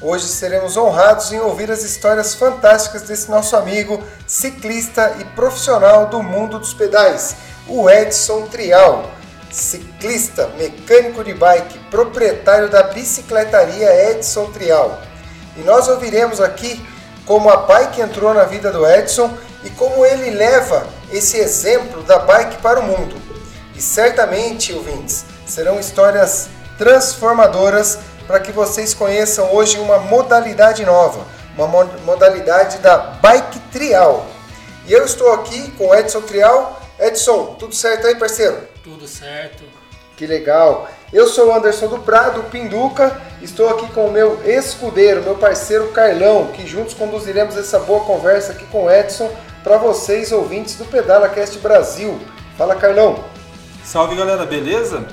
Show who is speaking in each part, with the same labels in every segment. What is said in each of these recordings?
Speaker 1: Hoje seremos honrados em ouvir as histórias fantásticas desse nosso amigo, ciclista e profissional do mundo dos pedais, o Edson Trial. Ciclista, mecânico de bike, proprietário da bicicletaria Edson Trial. E nós ouviremos aqui como a bike entrou na vida do Edson e como ele leva esse exemplo da bike para o mundo. E certamente, ouvintes, serão histórias transformadoras para que vocês conheçam hoje uma modalidade nova, uma modalidade da Bike Trial. E eu estou aqui com o Edson Trial. Edson, tudo certo aí, parceiro?
Speaker 2: Tudo certo.
Speaker 1: Que legal. Eu sou o Anderson do Prado, Pinduca. Estou aqui com o meu escudeiro, meu parceiro Carlão, que juntos conduziremos essa boa conversa aqui com o Edson para vocês, ouvintes do Pedala Cast Brasil. Fala, Carlão.
Speaker 3: Salve, galera, beleza?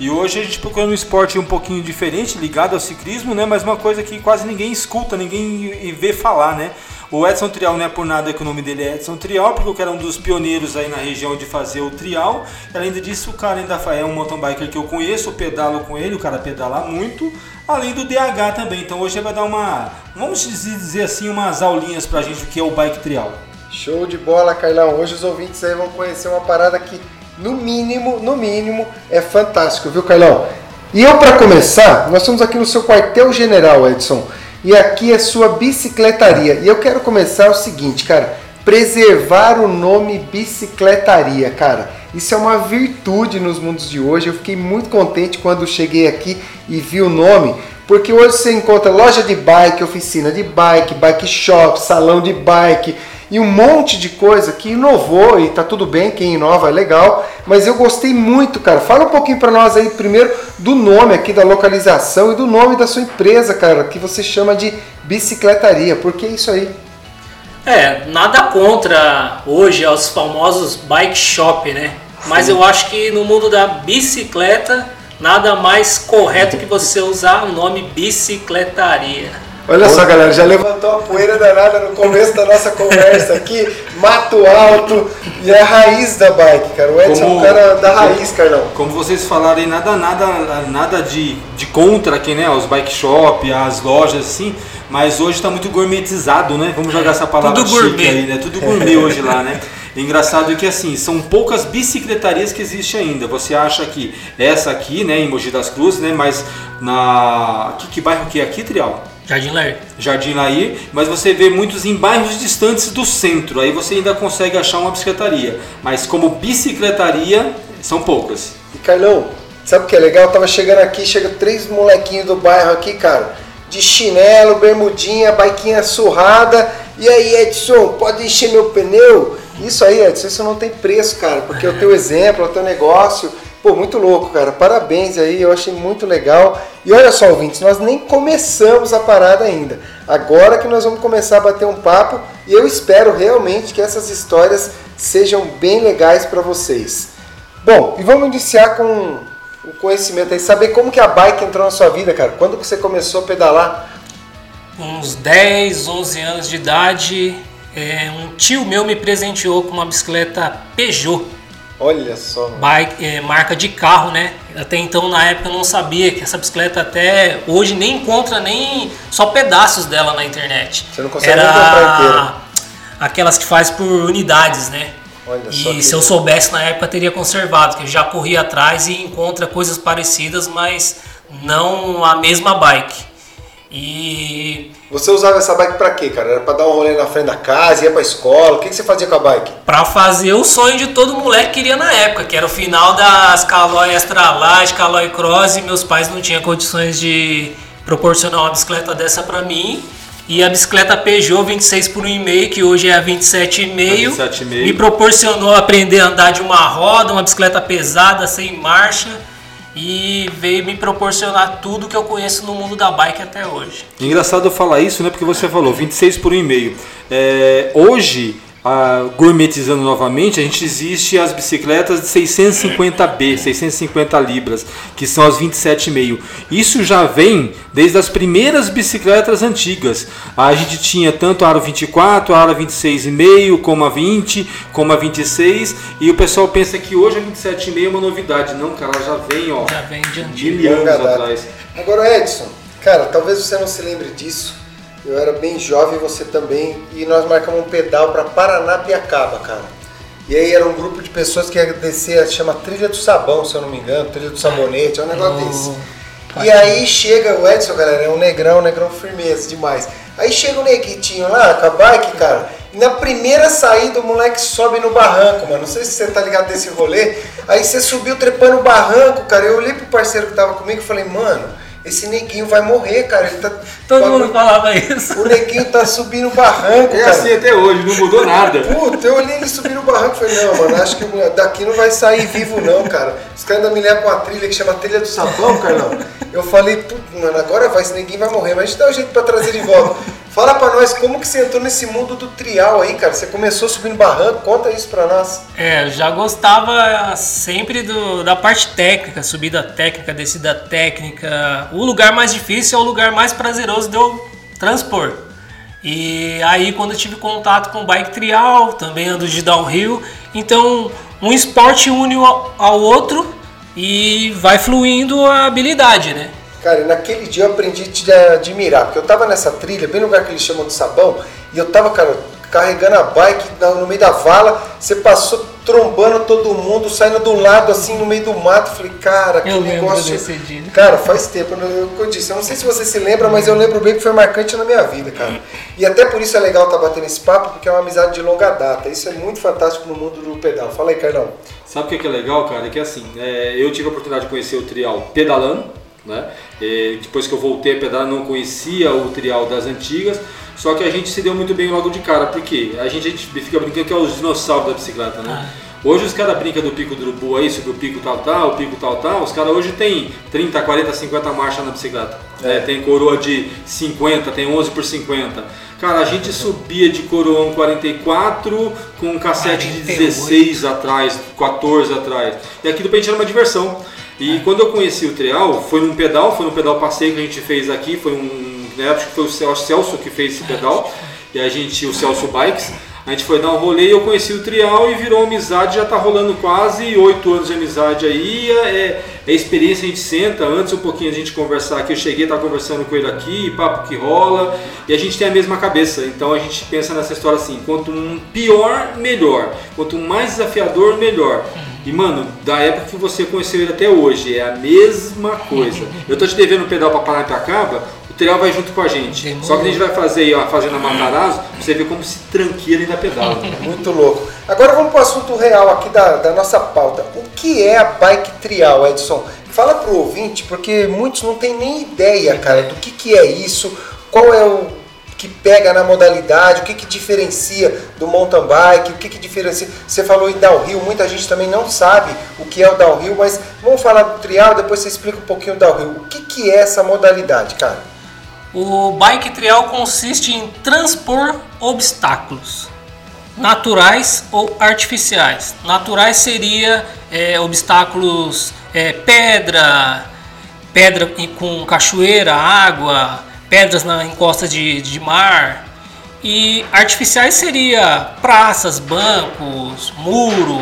Speaker 3: E hoje a gente procura um esporte um pouquinho diferente, ligado ao ciclismo, né? Mas uma coisa que quase ninguém escuta, ninguém vê falar, né? O Edson Trial não é por nada que o nome dele é Edson Trial, porque o cara é um dos pioneiros aí na região de fazer o trial. Além disso, o cara ainda é um mountain biker que eu conheço, pedalo com ele, o cara pedala muito. Além do DH também. Então hoje ele vai dar uma, vamos dizer assim, umas aulinhas pra gente do que é o bike trial.
Speaker 1: Show de bola, Carlão. Hoje os ouvintes aí vão conhecer uma parada que no mínimo, no mínimo, é fantástico, viu, Carlão? E eu, para começar, nós estamos aqui no seu quartel-general, Edson, e aqui é sua bicicletaria. E eu quero começar o seguinte, cara, preservar o nome bicicletaria, cara. Isso é uma virtude nos mundos de hoje. Eu fiquei muito contente quando cheguei aqui e vi o nome, porque hoje você encontra loja de bike, oficina de bike, bike shop, salão de bike, e um monte de coisa que inovou e tá tudo bem, quem inova é legal, mas eu gostei muito, cara. Fala um pouquinho para nós aí primeiro do nome aqui da localização e do nome da sua empresa, cara, que você chama de bicicletaria. Por que isso aí?
Speaker 2: É, nada contra hoje aos famosos bike shop, né? Mas eu acho que no mundo da bicicleta, nada mais correto que você usar o nome bicicletaria.
Speaker 1: Olha só, galera, já levantou a poeira danada no começo da nossa conversa aqui. Mato alto e a raiz da bike, cara. O Edson como, é um cara da raiz, Carlão.
Speaker 3: Como vocês falaram aí, nada, nada, nada de, de contra aqui, né? Os bike shop, as lojas, assim. Mas hoje está muito gourmetizado, né? Vamos jogar essa palavra Tudo chique gourmet. aí, né? Tudo gourmet hoje lá, né? Engraçado que assim, são poucas bicicletarias que existem ainda. Você acha que essa aqui, né, em Mogi das Cruzes, né, mas na que, que bairro que é aqui, Trial?
Speaker 2: Jardim Lair.
Speaker 3: Jardim Lair, mas você vê muitos em bairros distantes do centro. Aí você ainda consegue achar uma bicicletaria. Mas como bicicletaria, são poucas.
Speaker 1: E Carlão, sabe o que é legal? Eu tava chegando aqui, chega três molequinhos do bairro aqui, cara, de chinelo, bermudinha, baiquinha surrada. E aí, Edson, pode encher meu pneu? Isso aí, Edson, isso não tem preço, cara, porque é o teu exemplo, o teu negócio Pô, muito louco, cara. Parabéns aí, eu achei muito legal. E olha só, ouvintes, nós nem começamos a parada ainda. Agora que nós vamos começar a bater um papo e eu espero realmente que essas histórias sejam bem legais para vocês. Bom, e vamos iniciar com o conhecimento aí, saber como que a bike entrou na sua vida, cara. Quando que você começou a pedalar?
Speaker 2: Uns 10, 11 anos de idade, é, um tio meu me presenteou com uma bicicleta Peugeot
Speaker 1: Olha só.
Speaker 2: Bike, é, marca de carro, né? Até então, na época, eu não sabia que essa bicicleta até hoje nem encontra nem só pedaços dela na internet.
Speaker 1: Você não consegue Era comprar inteira.
Speaker 2: Aquelas que faz por unidades, né? Olha e se eu soubesse na época, teria conservado, que já corri atrás e encontra coisas parecidas, mas não a mesma bike. E.
Speaker 1: Você usava essa bike pra quê, cara? Era pra dar um rolê na frente da casa, ia pra escola? O que, que você fazia com a bike?
Speaker 2: Pra fazer o sonho de todo moleque queria na época, que era o final das Caloi Extra Light, Caloi Cross, e meus pais não tinham condições de proporcionar uma bicicleta dessa pra mim. E a bicicleta Peugeot 26 por 1,5, que hoje é a 27,5, 27 me proporcionou aprender a andar de uma roda, uma bicicleta pesada, sem marcha e veio me proporcionar tudo que eu conheço no mundo da bike até hoje.
Speaker 3: Engraçado eu falar isso, né? Porque você falou 26 por 1,5. É, hoje a, gourmetizando novamente, a gente existe as bicicletas de 650B, 650 libras, que são as 27,5. Isso já vem desde as primeiras bicicletas antigas. A gente tinha tanto a aro 24, a aro 26,5, como a 20, como a 26, e o pessoal pensa que hoje a 27,5 é uma novidade. Não, cara, ela já vem, ó,
Speaker 2: Já vem de
Speaker 3: mil anos atrás.
Speaker 1: Agora, Edson, cara, talvez você não se lembre disso. Eu era bem jovem, você também, e nós marcamos um pedal para Paranapiacaba, cara. E aí era um grupo de pessoas que ia descer, chama Trilha do Sabão, se eu não me engano, Trilha do Sabonete, é um negócio desse. E aí chega o Edson, galera, é um negrão, um negrão firmeza demais. Aí chega o neguitinho lá com a bike, cara, e na primeira saída o moleque sobe no barranco, mano. Não sei se você tá ligado desse rolê. Aí você subiu trepando o barranco, cara. Eu olhei pro parceiro que tava comigo e falei, mano, esse neguinho vai morrer, cara. Ele tá.
Speaker 2: Todo
Speaker 1: bagulho-
Speaker 2: mundo falava isso.
Speaker 1: O neguinho tá subindo o barranco,
Speaker 3: É
Speaker 1: cara.
Speaker 3: assim até hoje, não mudou nada.
Speaker 1: Puta, eu olhei ele subir no barranco e falei, não, mano, acho que o daqui não vai sair vivo não, cara. Os caras ainda me levam uma trilha que chama Trilha do Sabão, Carlão. Eu falei, puta, mano, agora vai, esse neguinho vai morrer, mas a gente dá um jeito pra trazer de volta. Fala pra nós, como que você entrou nesse mundo do trial aí, cara? Você começou subindo barranco, conta isso pra nós.
Speaker 2: É, eu já gostava sempre do, da parte técnica, subida técnica, descida técnica. O lugar mais difícil é o lugar mais prazeroso de eu transpor. E aí quando eu tive contato com bike trial, também ando de downhill, então um esporte une ao outro e vai fluindo a habilidade, né?
Speaker 1: Cara, naquele dia eu aprendi a admirar, porque eu tava nessa trilha, bem no lugar que eles chamam de sabão, e eu tava, cara, carregando a bike no meio da vala, você passou trombando todo mundo, saindo do lado assim no meio do mato. Falei, cara, que
Speaker 2: Eu
Speaker 1: negócio.
Speaker 2: desse dia.
Speaker 1: Cara, faz tempo, eu, eu, eu disse, eu não sei se você se lembra, mas eu lembro bem que foi marcante na minha vida, cara. E até por isso é legal estar batendo esse papo, porque é uma amizade de longa data. Isso é muito fantástico no mundo do pedal. Fala aí, Carlão.
Speaker 3: Sabe o que é que é legal, cara? É que assim, é, eu tive a oportunidade de conhecer o trial pedalando, né? E depois que eu voltei a pedalar, não conhecia o trial das antigas. Só que a gente se deu muito bem logo de cara, porque a gente, a gente fica brincando que é os dinossauros da bicicleta, né? Hoje os caras brincam do pico do urubu aí, sobre o pico tal tal, o pico tal tal. Os caras hoje tem 30, 40, 50 marchas na bicicleta. né? tem coroa de 50, tem 11 por 50. Cara, a gente subia de coroão 44 com um cassete de
Speaker 2: 48.
Speaker 3: 16 atrás, 14 atrás. E aquilo pra gente era uma diversão. E quando eu conheci o trial, foi num pedal, foi num pedal passeio que a gente fez aqui, foi um. Na época que foi o Cel- Celso que fez esse pedal, e a gente, o Celso Bikes, a gente foi dar um rolê e eu conheci o trial e virou amizade, já tá rolando quase oito anos de amizade aí. É, é experiência, a gente senta, antes um pouquinho a gente conversar aqui, eu cheguei, tá conversando com ele aqui, papo que rola, e a gente tem a mesma cabeça. Então a gente pensa nessa história assim, quanto pior, melhor. Quanto mais desafiador, melhor. E mano, da época que você conheceu ele até hoje, é a mesma coisa. Eu tô te devendo um pedal pra Paranapiacaba, o trial vai junto com a gente. Só que a gente vai fazer aí a Fazenda Matarazzo, pra você ver como se tranqueira ainda pedala.
Speaker 1: Muito louco. Agora vamos para o assunto real aqui da, da nossa pauta. O que é a bike trial, Edson? Fala pro ouvinte, porque muitos não têm nem ideia, cara, do que, que é isso, qual é o que pega na modalidade, o que, que diferencia do mountain bike, o que, que diferencia. Você falou em downhill, muita gente também não sabe o que é o downhill, mas vamos falar do trial, depois você explica um pouquinho do downhill. O que, que é essa modalidade, cara?
Speaker 2: O bike trial consiste em transpor obstáculos naturais ou artificiais. Naturais seria é, obstáculos é, pedra, pedra com cachoeira, água, pedras na encosta de, de mar. E artificiais seria praças, bancos, muro,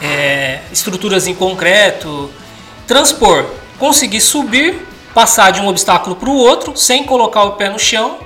Speaker 2: é, estruturas em concreto. Transpor, conseguir subir, passar de um obstáculo para o outro sem colocar o pé no chão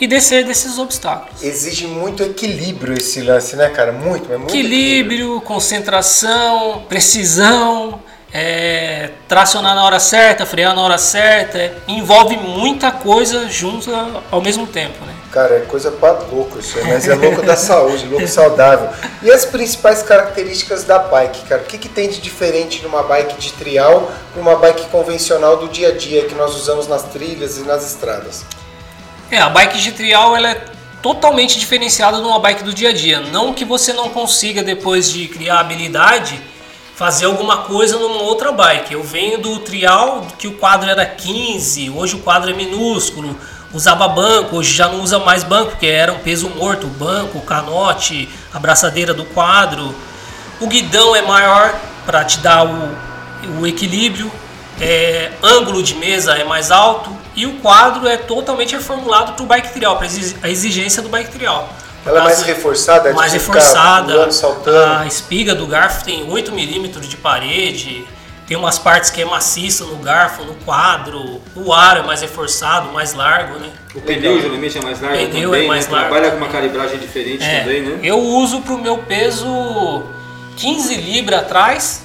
Speaker 2: e descer desses obstáculos.
Speaker 1: Exige muito equilíbrio esse lance, né, cara? Muito, mas muito
Speaker 2: Equilíbrio, concentração, precisão, é, tracionar na hora certa, frear na hora certa, é, envolve muita coisa junto ao mesmo tempo, né?
Speaker 1: Cara, é coisa pra louco isso mas é louco da saúde, louco saudável. E as principais características da bike, cara? O que, que tem de diferente numa bike de trial para uma bike convencional do dia a dia que nós usamos nas trilhas e nas estradas?
Speaker 2: É, a bike de trial ela é totalmente diferenciada de uma bike do dia a dia. Não que você não consiga, depois de criar habilidade, fazer alguma coisa numa outra bike. Eu venho do trial que o quadro era 15, hoje o quadro é minúsculo. Usava banco, hoje já não usa mais banco, porque era um peso morto, banco, canote, a braçadeira do quadro. O guidão é maior para te dar o, o equilíbrio, é, ângulo de mesa é mais alto e o quadro é totalmente reformulado para o bike trial, para a exigência do bike trial.
Speaker 1: Ela é mais reforçada?
Speaker 2: Mais reforçada. Pulando, saltando. A espiga do garfo tem 8 milímetros de parede. Tem umas partes que é maciça no garfo, no quadro. O aro é mais reforçado, mais largo, né?
Speaker 3: O pneu geralmente é mais largo
Speaker 2: pneu
Speaker 3: também,
Speaker 2: é mais
Speaker 3: né?
Speaker 2: largo
Speaker 3: Trabalha com uma calibragem diferente
Speaker 2: É,
Speaker 3: também, né?
Speaker 2: Eu uso pro meu peso 15 libras atrás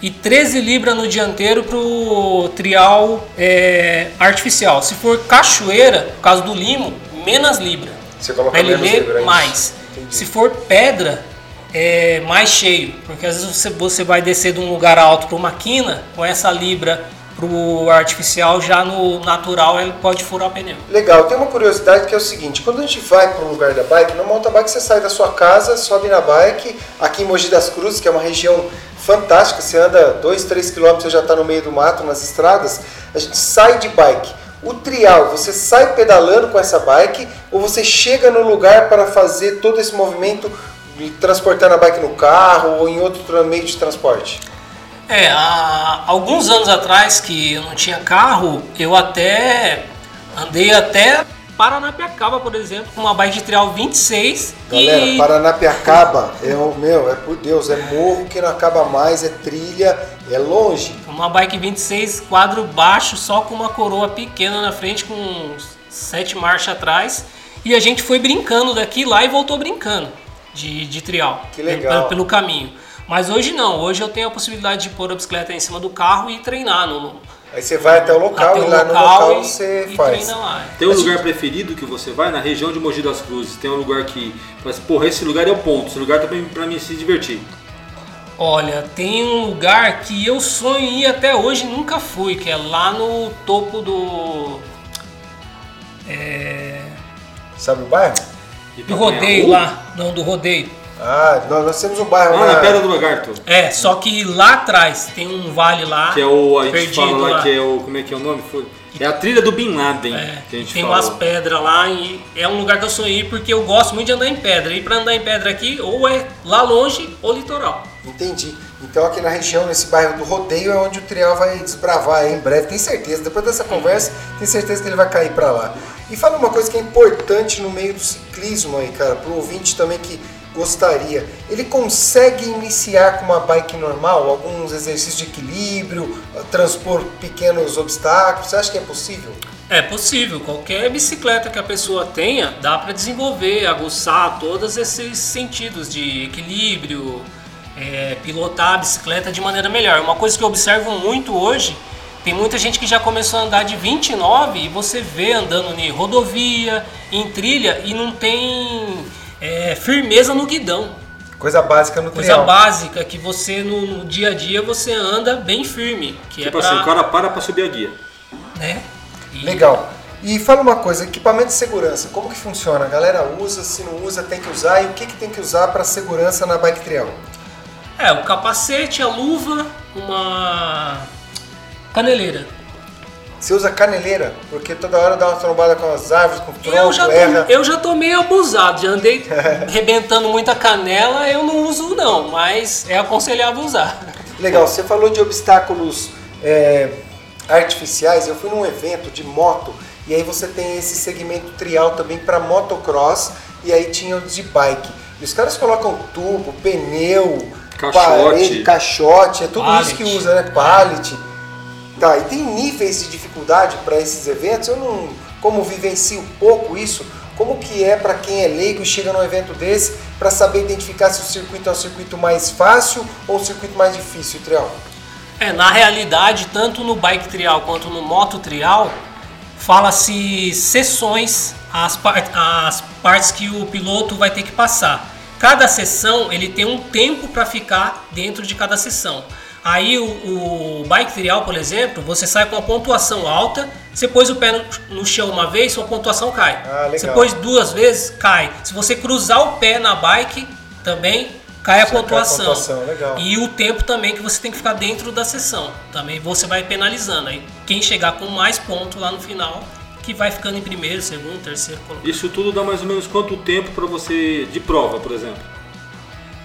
Speaker 2: e 13 libras no dianteiro pro trial é, artificial. Se for cachoeira, por causa do limo, menos libra.
Speaker 1: Você coloca
Speaker 2: Pra ele ler mais.
Speaker 1: Entendi.
Speaker 2: Se for pedra, é mais cheio, porque às vezes você, você vai descer de um lugar alto para uma quina, com essa libra pro artificial, já no natural ele pode furar o pneu.
Speaker 1: Legal, tem uma curiosidade que é o seguinte, quando a gente vai para um lugar da bike, no mountain bike você sai da sua casa, sobe na bike, aqui em Mogi das Cruzes, que é uma região fantástica, você anda 2, 3 quilômetros, você já está no meio do mato, nas estradas, a gente sai de bike. O trial, você sai pedalando com essa bike ou você chega no lugar para fazer todo esse movimento de transportando a bike no carro ou em outro meio de transporte?
Speaker 2: É, há alguns anos atrás que eu não tinha carro, eu até andei até Paranapiacaba, por exemplo, com uma bike de trial 26
Speaker 1: Galera,
Speaker 2: e
Speaker 1: Paranapiacaba é o meu, é por Deus, é morro que não acaba mais, é trilha, é longe.
Speaker 2: Uma bike 26 quadro baixo, só com uma coroa pequena na frente, com uns sete marchas atrás. E a gente foi brincando daqui lá e voltou brincando de, de trial.
Speaker 1: Que legal.
Speaker 2: Pelo, pelo caminho. Mas hoje não, hoje eu tenho a possibilidade de pôr a bicicleta em cima do carro e treinar no,
Speaker 1: Aí você vai até o local
Speaker 2: até
Speaker 1: e lá no
Speaker 2: local
Speaker 1: local
Speaker 2: e,
Speaker 1: você
Speaker 2: e
Speaker 1: faz.
Speaker 2: treina lá.
Speaker 3: Tem um lugar preferido que você vai na região de Mogi das Cruzes? Tem um lugar que, assim, porra, esse lugar é o ponto, esse lugar também pra mim se divertir.
Speaker 2: Olha, tem um lugar que eu sonho em ir até hoje e nunca fui, que é lá no topo do. É,
Speaker 1: Sabe o bairro?
Speaker 2: do rodeio lá. Não, do rodeio.
Speaker 1: Ah, nós, nós temos um bairro
Speaker 3: Ah,
Speaker 1: lá.
Speaker 3: na Pedra do Lagarto.
Speaker 2: É, só que lá atrás tem um vale lá.
Speaker 3: Que é o. A gente fala lá,
Speaker 2: lá.
Speaker 3: que é o. Como é que é o nome? Foi- É a trilha do Bin Laden
Speaker 2: É,
Speaker 3: que a gente
Speaker 2: tem
Speaker 3: fala.
Speaker 2: umas pedras lá e é um lugar que eu sonhei porque eu gosto muito de andar em pedra. E pra andar em pedra aqui, ou é lá longe ou litoral.
Speaker 1: Entendi. Então aqui na região, nesse bairro do Rodeio, é onde o Trial vai desbravar em breve, tem certeza. Depois dessa conversa, tem certeza que ele vai cair pra lá. E fala uma coisa que é importante no meio do ciclismo aí, cara, pro ouvinte também que gostaria. Ele consegue iniciar com uma bike normal, alguns exercícios de equilíbrio, transpor pequenos obstáculos. Você acha que é possível?
Speaker 2: É possível, qualquer bicicleta que a pessoa tenha, dá para desenvolver, aguçar todos esses sentidos de equilíbrio, é, pilotar a bicicleta de maneira melhor. Uma coisa que eu observo muito hoje, tem muita gente que já começou a andar de 29 e você vê andando em rodovia, em trilha e não tem é, firmeza no guidão.
Speaker 1: Coisa básica no
Speaker 2: Coisa
Speaker 1: Trial.
Speaker 2: básica que você no, no dia a dia você anda bem firme, que
Speaker 3: Tipo
Speaker 2: é pra,
Speaker 3: assim, o cara para pra subir a guia.
Speaker 2: né? E-
Speaker 1: Legal. E fala uma coisa, equipamento de segurança, como que funciona? A galera usa, se não usa, tem que usar, e o que, que tem que usar para segurança na bike trial?
Speaker 2: É, o capacete, a luva, uma caneleira.
Speaker 1: Você usa caneleira, porque toda hora dá uma trombada com as árvores, com o
Speaker 2: Eu
Speaker 1: tronco,
Speaker 2: já, tô,
Speaker 1: erra.
Speaker 2: eu já tô meio abusado, já andei rebentando muita canela, eu não uso não, mas é aconselhável usar.
Speaker 1: Legal, você falou de obstáculos é, artificiais, eu fui num evento de moto, e aí você tem esse segmento trial também para motocross, e aí tinha os de bike. E os caras colocam tubo, pneu,
Speaker 3: Caixote.
Speaker 1: parede, caixote, é tudo isso que usa, né? Pallet. Tá, e tem níveis de dificuldade para esses eventos? Eu não, como vivencio pouco isso, como que é para quem é leigo e chega num evento desse para saber identificar se o circuito é um circuito mais fácil ou um circuito mais difícil, Trial?
Speaker 2: É, na realidade, tanto no bike trial quanto no moto trial, fala-se sessões, as, par- as partes que o piloto vai ter que passar. Cada sessão ele tem um tempo para ficar dentro de cada sessão. Aí o, o bike trial, por exemplo, você sai com uma pontuação alta, você pôs o pé no, no chão uma vez, sua pontuação cai.
Speaker 1: Ah.
Speaker 2: Você pôs duas vezes, cai. Se você cruzar o pé na bike, também cai a
Speaker 1: Cai a
Speaker 2: pontuação.
Speaker 1: pontuação, legal.
Speaker 2: E o tempo também que você tem que ficar dentro da sessão. Também você vai penalizando. Aí quem chegar com mais pontos lá no final, que vai ficando em primeiro, segundo, terceiro colocado.
Speaker 3: Isso tudo dá mais ou menos quanto tempo para você de prova, por exemplo?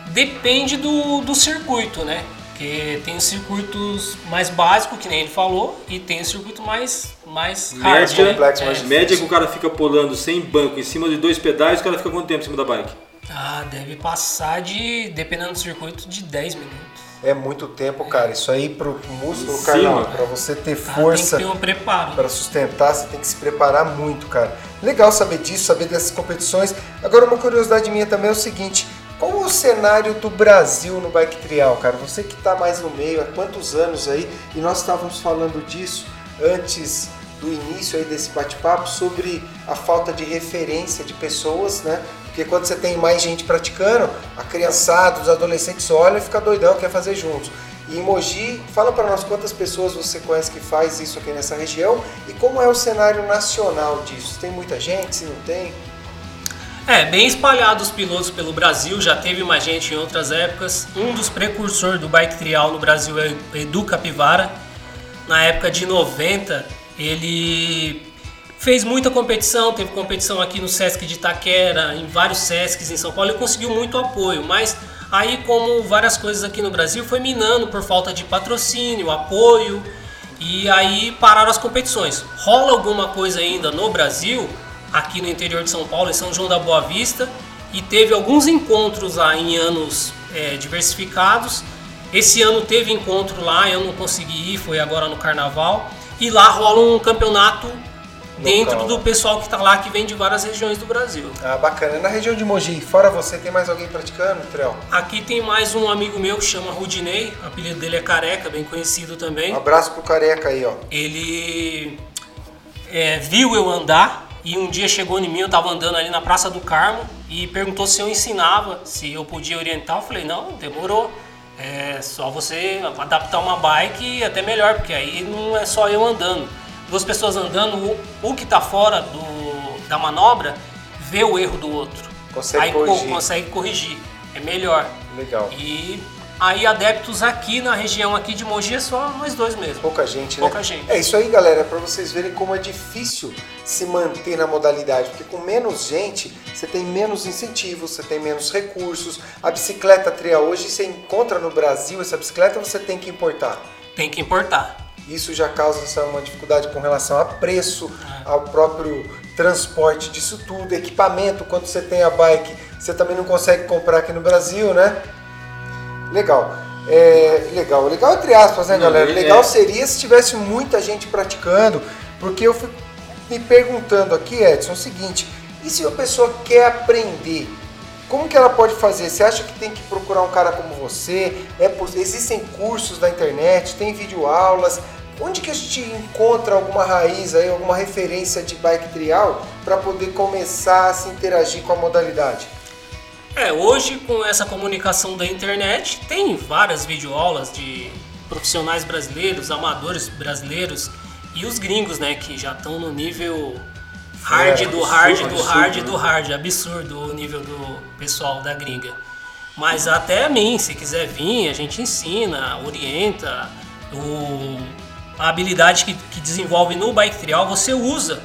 Speaker 2: Depende do, do circuito, né? Porque tem os circuitos mais básicos, que nem ele falou, e tem o circuito mais, mais hard,
Speaker 3: Média,
Speaker 2: né?
Speaker 1: complexo,
Speaker 2: É.
Speaker 1: mais
Speaker 3: média que o cara fica pulando sem banco em cima de dois pedais, o cara fica quanto tempo em cima da bike?
Speaker 2: Ah, deve passar de, dependendo do circuito, de 10 minutos.
Speaker 1: É muito tempo, cara. Isso aí pro músculo, Carlão, pra você ter
Speaker 2: Tá?
Speaker 1: força
Speaker 2: Tem que ter um preparo.
Speaker 1: para sustentar, você tem que se preparar muito, cara. Legal saber disso, saber dessas competições. Agora, uma curiosidade minha também é o seguinte: qual o cenário do Brasil no bike trial, cara? Você que está mais no meio, há quantos anos aí? E nós estávamos falando disso antes do início aí desse bate-papo sobre a falta de referência de pessoas, né? Porque quando você tem mais gente praticando, a criançada, os adolescentes olham e fica doidão, quer fazer juntos. E em Mogi, fala para nós quantas pessoas você conhece que faz isso aqui nessa região e como é o cenário nacional disso? Tem muita gente, se não tem?
Speaker 2: É, bem espalhados os pilotos pelo Brasil, já teve mais gente em outras épocas. Um dos precursores do bike trial no Brasil é Edu Capivara. Na época de 90, ele fez muita competição, teve competição aqui no Sesc de Itaquera, em vários Sescs em São Paulo, e conseguiu muito apoio, mas aí como várias coisas aqui no Brasil foi minando por falta de patrocínio, apoio, e aí pararam as competições. Rola alguma coisa ainda no Brasil, aqui no interior de São Paulo, em São João da Boa Vista, e teve alguns encontros lá em anos é, diversificados. Esse ano teve encontro lá, eu não consegui ir, foi agora no Carnaval. E lá rola um campeonato dentro do pessoal que está lá, que vem de várias regiões do Brasil.
Speaker 1: Ah, bacana. Na região de Mogi, fora você, tem mais alguém praticando, Trel?
Speaker 2: Aqui tem mais um amigo meu que chama Rudinei, o apelido dele é Careca, bem conhecido também.
Speaker 1: Um abraço pro careca aí, ó.
Speaker 2: Ele é, viu eu andar e um dia chegou em mim, eu tava andando ali na Praça do Carmo e perguntou se eu ensinava, se eu podia orientar. Eu falei, não, demorou. É só você adaptar uma bike até melhor, porque aí não é só eu andando. Duas pessoas andando, o, o que tá fora do, da manobra vê o erro do outro.
Speaker 1: Consegue
Speaker 2: aí co-
Speaker 1: corrigir.
Speaker 2: consegue corrigir. É melhor.
Speaker 1: Legal.
Speaker 2: E aí adeptos aqui na região aqui de Mogi é só nós dois mesmo.
Speaker 1: Pouca gente, né?
Speaker 2: Pouca gente.
Speaker 1: É isso aí, galera, para vocês verem como é difícil se manter na modalidade, porque com menos gente, você tem menos incentivos, você tem menos recursos. A bicicleta trial hoje você encontra no Brasil essa bicicleta, você tem que importar.
Speaker 2: Tem que importar.
Speaker 1: Isso já causa uma dificuldade com relação a preço, ao próprio transporte disso tudo, equipamento, quando você tem a bike, você também não consegue comprar aqui no Brasil, né? Legal. É, legal, legal entre aspas, né,
Speaker 3: Não,
Speaker 1: galera?
Speaker 3: é-
Speaker 1: Legal seria se tivesse muita gente praticando, porque eu fico me perguntando aqui, Edson, o seguinte: e se a pessoa quer aprender? Como que ela pode fazer? Você acha que tem que procurar um cara como você? É, existem cursos na internet, tem videoaulas. Onde que a gente encontra alguma raiz aí, alguma referência de bike trial para poder começar a se interagir com a modalidade?
Speaker 2: É, hoje com essa comunicação da internet, tem várias videoaulas de profissionais brasileiros, amadores brasileiros e os gringos, né, que já estão no nível hard
Speaker 1: É,
Speaker 2: do
Speaker 1: absurdo,
Speaker 2: hard do
Speaker 1: absurdo,
Speaker 2: hard
Speaker 1: né?
Speaker 2: do hard, absurdo o nível do pessoal da gringa. Mas até a mim, se quiser vir, a gente ensina, orienta, o, a habilidade que, que desenvolve no bike trial você usa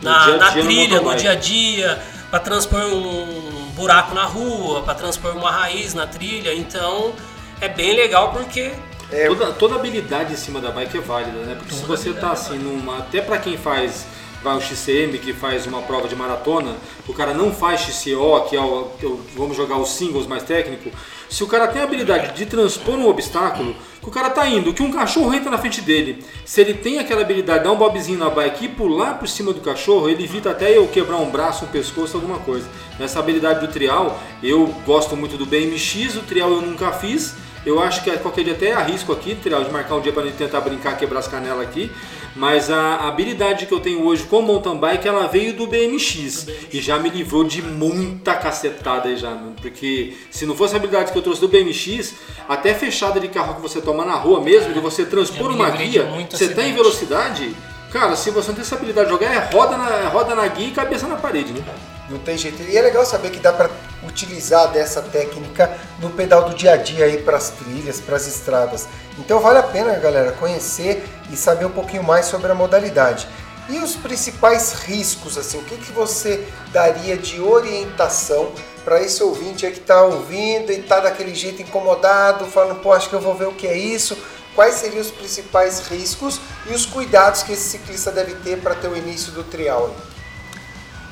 Speaker 2: na,
Speaker 3: dia
Speaker 2: na
Speaker 3: dia no
Speaker 2: trilha, no
Speaker 3: bike.
Speaker 2: dia a dia, para transpor um buraco na rua, para transpor uma raiz na trilha. Então é bem legal porque
Speaker 1: É,
Speaker 3: Toda, toda habilidade em cima da bike é válida, né? Porque se você tá
Speaker 2: é
Speaker 3: assim numa. Até pra quem faz. Vai o XCM, que faz uma prova de maratona, o cara não faz XCO, que é o, que é o- vamos jogar os singles mais técnico. Se o cara tem a habilidade de transpor um obstáculo, que o cara tá indo, que um cachorro entra na frente dele, se ele tem aquela habilidade de dar um bobzinho na bike e pular por cima do cachorro, ele evita até eu quebrar um braço, um pescoço, alguma coisa. Nessa habilidade do trial, eu gosto muito do BMX, o trial eu nunca fiz, eu acho que qualquer dia até arrisco aqui, trial, de marcar um dia para tentar brincar, quebrar as canelas aqui. Mas a habilidade que eu tenho hoje com mountain bike, ela veio do BMX. E já me livrou de muita cacetada aí já, mano. Porque se não fosse a habilidade que eu trouxe do BMX, até fechada de carro que você toma na rua mesmo, de você transpor uma guia, você tá em velocidade, cara, se você não tem essa habilidade de jogar, é roda na, é roda na guia e cabeça na parede, né?
Speaker 1: Não tem jeito. E é legal saber que dá para utilizar dessa técnica no pedal do dia a dia aí para as trilhas, para as estradas. Então vale a pena, galera, conhecer e saber um pouquinho mais sobre a modalidade. E os principais riscos, assim, o que, que você daria de orientação para esse ouvinte aí que está ouvindo e está daquele jeito incomodado, falando, pô, acho que eu vou ver o que é isso. Quais seriam os principais riscos e os cuidados que esse ciclista deve ter para ter o início do trial?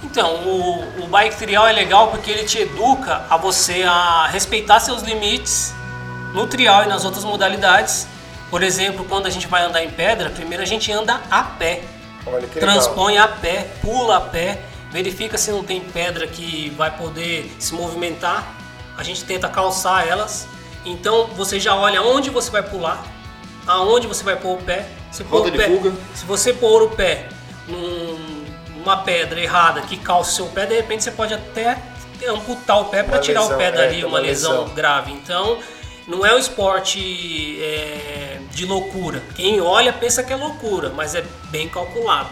Speaker 2: Então, o, o bike trial é legal porque ele te educa a você a respeitar seus limites no trial e nas outras modalidades. Por exemplo, quando a gente vai andar em pedra, primeiro a gente anda a pé.
Speaker 1: Olha que
Speaker 2: transpõe
Speaker 1: legal.
Speaker 2: a pé, pula a pé, verifica se não tem pedra que vai poder se movimentar. A gente tenta calçar elas. Então você já olha onde você vai pular, aonde você vai pôr o pé. Se, pôr o pé, se você pôr o pé num- numa pedra errada que calça o seu pé, de repente você pode até amputar o pé para
Speaker 1: Uma
Speaker 2: tirar
Speaker 1: lesão,
Speaker 2: o pé
Speaker 1: é,
Speaker 2: dali, uma
Speaker 1: uma
Speaker 2: lesão
Speaker 1: lesão.
Speaker 2: grave. Então, não é um esporte é, de loucura. Quem olha pensa que é loucura, mas é bem calculado.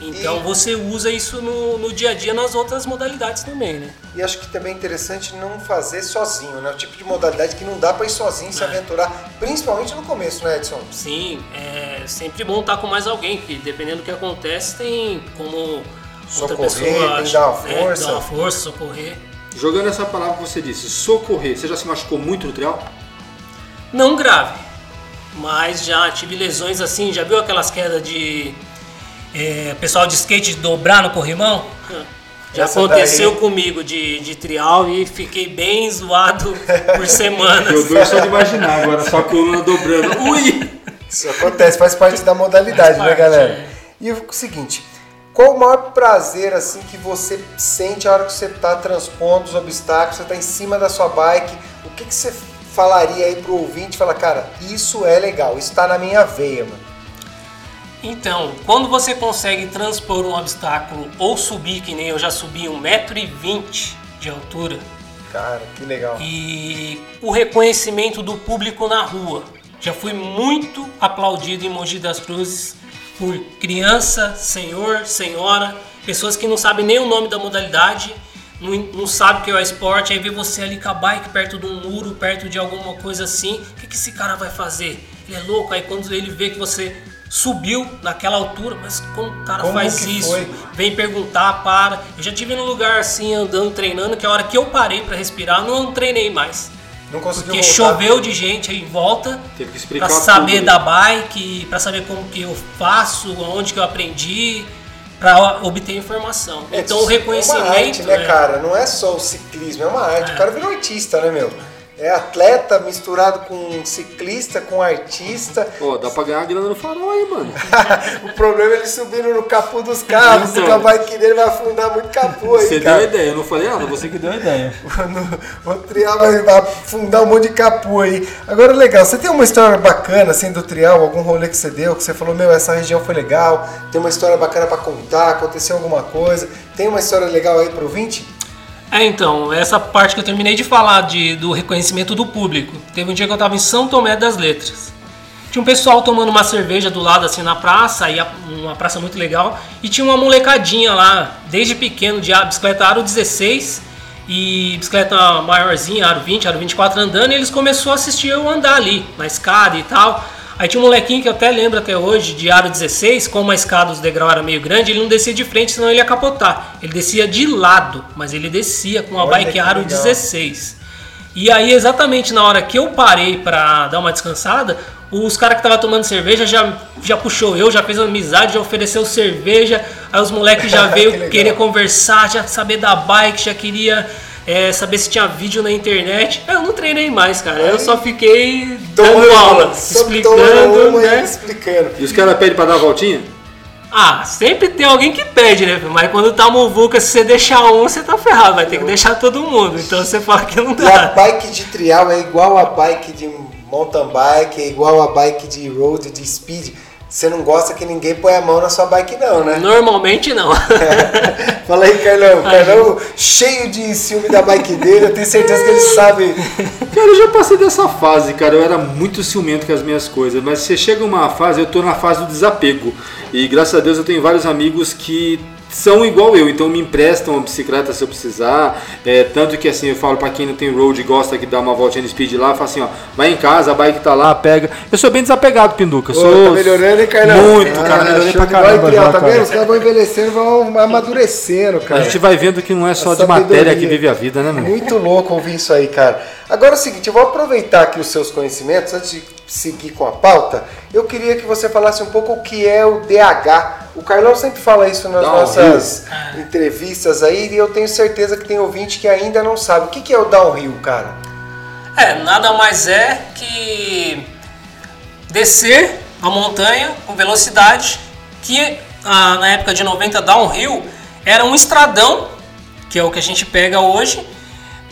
Speaker 2: Então
Speaker 1: E-
Speaker 2: você usa isso no, no dia a dia nas outras modalidades também, né?
Speaker 1: E acho que também é interessante não fazer sozinho, né? O tipo de modalidade que não dá para ir sozinho se
Speaker 2: É.
Speaker 1: aventurar, principalmente no começo, né, Edson?
Speaker 2: Sim, é sempre bom estar com mais alguém, que dependendo do que acontece, tem como outra
Speaker 1: Socorrer,
Speaker 2: pessoa
Speaker 1: tem que dar uma
Speaker 2: né,
Speaker 1: força.
Speaker 2: dar uma força, socorrer.
Speaker 3: Jogando essa palavra que você disse, socorrer, você já se machucou muito no trial?
Speaker 2: Não grave, mas já tive lesões assim, já viu aquelas quedas de é, pessoal de skate dobrar no corrimão? Já
Speaker 1: Essa
Speaker 2: aconteceu
Speaker 1: daí-
Speaker 2: comigo de, de trial e fiquei bem zoado por semanas.
Speaker 3: Eu dou só de imaginar agora, só a coluna dobrando. Ui!
Speaker 1: Isso acontece, faz parte da modalidade, né,
Speaker 2: parte,
Speaker 1: galera?
Speaker 2: é.
Speaker 1: E o seguinte, qual o maior prazer assim que você sente a hora que você está transpondo os obstáculos, você está em cima da sua bike? O que, que você falaria aí pro ouvinte? Fala, cara, isso é legal, isso tá na minha veia, mano.
Speaker 2: Então, quando você consegue transpor um obstáculo ou subir, que nem eu já subi 1,20m de altura,
Speaker 1: Cara, que legal.
Speaker 2: e o reconhecimento do público na rua. Já fui muito aplaudido em Mogi das Cruzes por criança, senhor, senhora, pessoas que não sabem nem o nome da modalidade, não, não sabem o que é o esporte, aí vê você ali com a bike perto de um muro, perto de alguma coisa assim, o que, que esse cara vai fazer? Ele é louco, aí quando ele vê que você subiu naquela altura, mas como o cara
Speaker 1: Como
Speaker 2: faz isso?
Speaker 1: foi?
Speaker 2: vem perguntar, para. Eu já tive num lugar assim, andando, treinando, que a hora que eu parei pra respirar, não treinei mais.
Speaker 1: Não conseguiu
Speaker 2: Porque
Speaker 1: voltar.
Speaker 2: choveu de gente aí em volta
Speaker 3: Teve que explicar
Speaker 2: pra saber
Speaker 3: tudo,
Speaker 2: da bike, pra saber como que eu faço, onde que eu aprendi, pra obter informação.
Speaker 1: É,
Speaker 2: então o reconhecimento.
Speaker 1: É uma arte, né,
Speaker 2: né?
Speaker 1: cara? Não é só o ciclismo, é uma arte.
Speaker 2: É.
Speaker 1: O cara virou artista, né, meu? É atleta misturado com ciclista, com artista.
Speaker 3: Ó, dá pra ganhar grana no farol aí, mano.
Speaker 1: o problema é ele subindo no capô dos carros.
Speaker 3: Então.
Speaker 1: Se a bike dele vai afundar muito capô aí,
Speaker 3: Você deu
Speaker 1: cara.
Speaker 3: a ideia, eu não falei nada, você que deu a ideia.
Speaker 1: O trial vai afundar um monte de capô aí. Agora, legal, você tem uma história bacana assim do trial, algum rolê que você deu, que você falou, meu, essa região foi legal, tem uma história bacana pra contar, aconteceu alguma coisa, tem uma história legal aí pro ouvinte?
Speaker 2: É, então, essa parte que eu terminei de falar de, do reconhecimento do público. Teve um dia que eu tava em São Tomé das Letras. Tinha um pessoal tomando uma cerveja do lado, assim, na praça, e uma praça muito legal. E tinha uma molecadinha lá, desde pequeno, de bicicleta Aro 16 e bicicleta maiorzinha, Aro 20, Aro 24 andando. E eles começaram a assistir eu andar ali, na escada e tal. Aí tinha um molequinho que eu até lembro até hoje, de aro 16, como a escada, os degraus era meio grande, ele não descia de frente, senão ele ia capotar. Ele descia de lado, mas ele descia com a
Speaker 1: Olha
Speaker 2: bike
Speaker 1: que
Speaker 2: aro
Speaker 1: legal.
Speaker 2: 16. E aí, exatamente na hora que eu parei pra dar uma descansada, os caras que estavam tomando cerveja já, já puxou eu, já fez amizade, já ofereceu cerveja. Aí os moleques já
Speaker 1: Que
Speaker 2: veio
Speaker 1: legal.
Speaker 2: querer conversar, já saber da bike, já queria é, saber se tinha vídeo na internet. Eu não treinei mais, cara. Eu só fiquei dando aula,
Speaker 1: só
Speaker 2: explicando, né?
Speaker 1: explicando.
Speaker 3: E os caras pedem pra dar a voltinha?
Speaker 2: Ah, sempre tem alguém que pede, né? Mas quando tá muvuca, se você deixar um, você tá ferrado. Vai ter que deixar todo mundo. Então você fala que não
Speaker 1: E a
Speaker 2: dá.
Speaker 1: bike de trial é igual a bike de mountain bike, é igual a bike de road, de speed. Você não gosta que ninguém põe a mão na sua bike não, né?
Speaker 2: Normalmente não.
Speaker 1: Fala aí, Carlão. Carlão cheio de ciúme da bike dele, eu tenho certeza que ele sabe.
Speaker 3: Cara, eu já passei dessa fase, cara. Eu era muito ciumento com as minhas coisas. Mas você chega uma fase, eu tô na fase do desapego. E graças a Deus eu tenho vários amigos que são igual eu, então me emprestam uma bicicleta se eu precisar. É, tanto que assim, eu falo para quem não tem road e gosta que dá uma voltinha de speed lá, fala assim, ó, vai em casa, a bike tá lá, pega. Eu sou bem desapegado, Pinduca.
Speaker 1: Ô,
Speaker 3: sou
Speaker 1: tá melhorando, hein, Carlão?
Speaker 3: Muito, cara, melhorei pra caramba.
Speaker 1: Trial?
Speaker 3: já,
Speaker 1: Tá vendo? Os caras vão envelhecendo, vão amadurecendo, cara.
Speaker 3: A gente vai vendo que não é só de matéria
Speaker 1: sabedoria.
Speaker 3: que vive a vida, né, meu?
Speaker 1: Muito louco ouvir isso aí, cara. Agora é o seguinte, eu vou aproveitar aqui os seus conhecimentos, antes de seguir com a pauta, eu queria que você falasse um pouco o que é o DH. O Carlão sempre fala isso nas nossas entrevistas aí, e eu tenho certeza que tem ouvinte que ainda não sabe. O que que é o downhill, cara?
Speaker 2: É, nada mais é que descer a montanha com velocidade, que ah, na época de 90 downhill era um estradão, que é o que a gente pega hoje,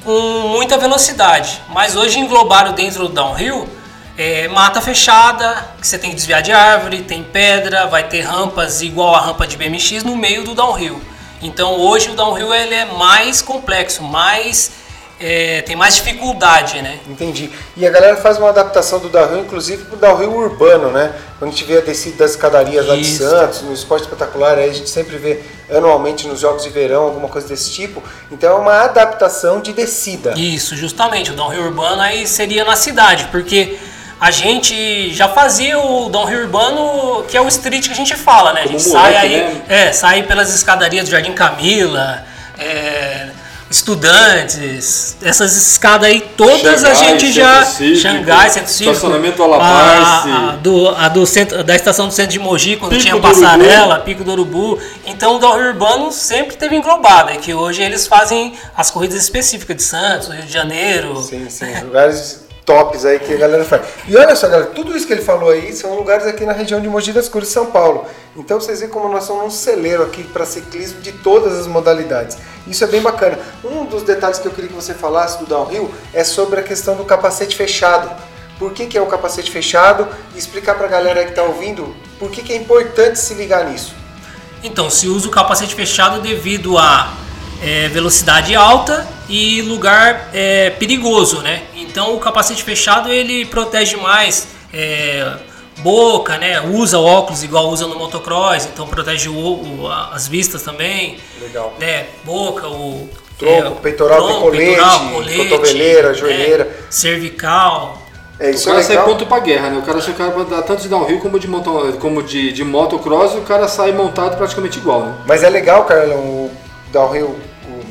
Speaker 2: com muita velocidade. Mas hoje englobaram dentro do downhill é, mata fechada, que você tem que desviar de árvore, tem pedra, vai ter rampas igual a rampa de BMX no meio do downhill. Então hoje o downhill ele é mais complexo, mais é, tem mais dificuldade, né?
Speaker 1: Entendi. E a galera faz uma adaptação do downhill, inclusive pro downhill urbano, né? Quando a gente vê a descida das escadarias lá de. Santos, no esporte espetacular, aí a gente sempre vê anualmente nos jogos de verão, alguma coisa desse tipo. Então é uma adaptação de descida.
Speaker 2: Isso, justamente, o downhill urbano aí seria na cidade, porque a gente já fazia o downhill urbano, que é o street que a gente fala, né? A
Speaker 3: Como
Speaker 2: gente
Speaker 3: moleque,
Speaker 2: sai aí,
Speaker 3: né?
Speaker 2: é, sai pelas escadarias do Jardim Camila, é, estudantes, essas escadas aí todas a
Speaker 3: Xangai,
Speaker 2: gente
Speaker 3: Centro
Speaker 2: já
Speaker 3: Cívico,
Speaker 2: Xangai, Centro Cívico,
Speaker 3: estacionamento Alabarce.
Speaker 2: a, a do, a do centro, da estação do centro de Mogi quando
Speaker 3: Pico
Speaker 2: tinha
Speaker 3: do
Speaker 2: passarela, Pico do Urubu. Então o downhill urbano sempre teve englobado, é que hoje eles fazem as corridas específicas de Santos, Rio de Janeiro.
Speaker 1: Sim, sim, lugares tops aí que a galera faz. E olha só, galera, tudo isso que ele falou aí são lugares aqui na região de Mogi das Cruzes, São Paulo. Então vocês veem como nós somos um celeiro aqui para ciclismo de todas as modalidades. Isso é bem bacana. Um dos detalhes que eu queria que você falasse do downhill é sobre a questão do capacete fechado. Por que, que é o capacete fechado? E explicar para a galera que está ouvindo por que, que é importante se ligar nisso.
Speaker 2: Então, se usa o capacete fechado devido a é, velocidade alta e lugar é, perigoso, né? Então, o capacete fechado ele protege mais é, boca, né? Usa óculos igual usa no motocross, então protege o, o- as vistas também.
Speaker 1: Legal.
Speaker 2: Né? Boca, o
Speaker 1: Tronco, peitoral, decolete, cotoveleira, joelheira.
Speaker 2: é, cervical.
Speaker 1: É
Speaker 3: O
Speaker 1: isso é
Speaker 3: cara sai
Speaker 1: legal.
Speaker 3: pronto pra guerra, né? O cara, se o cara dá tanto de downhill como de, moto, como de, de motocross, o cara sai montado praticamente igual, né?
Speaker 1: Mas é legal, Carlão, o downhill,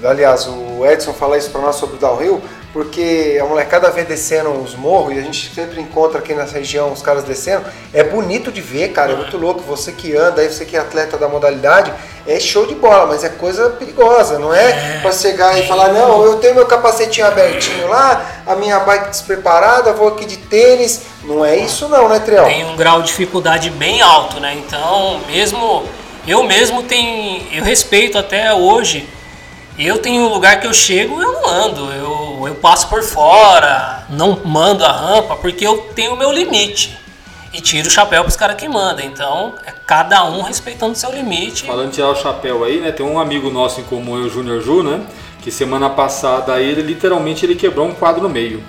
Speaker 1: o- aliás, o Edson falar isso para nós sobre o downhill, porque a molecada vê descendo os morros e a gente sempre encontra aqui nessa região os caras descendo. É bonito de ver, cara, é muito louco. Você que anda, aí você que é atleta da modalidade, é show de bola, mas é coisa perigosa, não é? Pra chegar e falar, não, eu tenho meu capacetinho abertinho lá, a minha bike despreparada, vou aqui de tênis. Não é isso não, né, Trial?
Speaker 2: tem um grau de dificuldade bem alto, né? Então, mesmo eu mesmo tenho, eu respeito até hoje. Eu tenho um lugar que eu chego, eu não ando, eu, eu passo por fora, não mando a rampa porque eu tenho o meu limite. E tiro o chapéu para os caras que mandam. Então, é cada um respeitando o seu limite.
Speaker 3: Falando de tirar o chapéu aí, né? Tem um amigo nosso em comum, o Júnior Ju, né? Que semana passada ele literalmente ele quebrou um quadro no meio.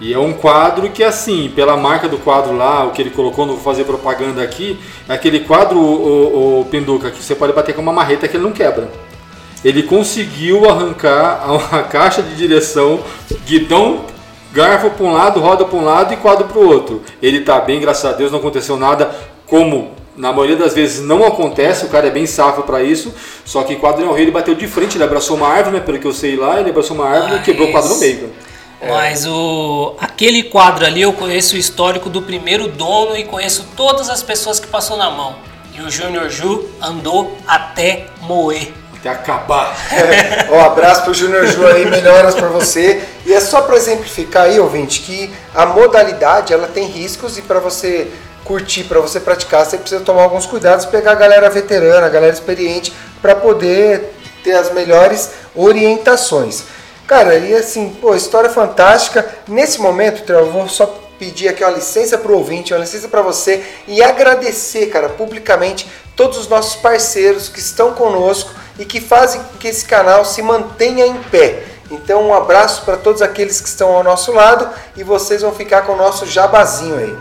Speaker 3: E é um quadro que, assim, pela marca do quadro lá, o que ele colocou, não vou fazer propaganda aqui, é aquele quadro, o, o, o Pinduca, que você pode bater com uma marreta que ele não quebra. Ele conseguiu arrancar a caixa de direção, guidão, garfo para um lado, roda para um lado e quadro para o outro. Ele tá bem, graças a Deus, não aconteceu nada, como na maioria das vezes não acontece, o cara é bem safo para isso, só que quadro no rei ele bateu de frente, ele abraçou uma árvore, né, pelo que eu sei lá, ele abraçou uma árvore e quebrou o quadro no meio.
Speaker 2: Mas o, aquele quadro ali eu conheço o histórico do primeiro dono e conheço todas as pessoas que passou na mão. E o Júnior Ju andou até moer.
Speaker 3: Até acabar.
Speaker 1: Ó, abraço pro Júnior Ju aí, melhoras pra você. E é só para exemplificar aí, ouvinte, que a modalidade ela tem riscos e para você curtir, para você praticar, você precisa tomar alguns cuidados, pegar a galera veterana, a galera experiente para poder ter as melhores orientações. Cara, e assim, pô, história fantástica. Nesse momento, eu vou só pedir aqui uma licença para o ouvinte, uma licença para você e agradecer, cara, publicamente todos os nossos parceiros que estão conosco e que fazem com que esse canal se mantenha em pé. Então, um abraço para todos aqueles que estão ao nosso lado e vocês vão ficar com o nosso jabazinho aí.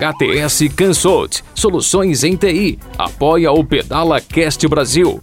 Speaker 4: HTS Consult, soluções em TI, apoia o Pedala Cast Brasil.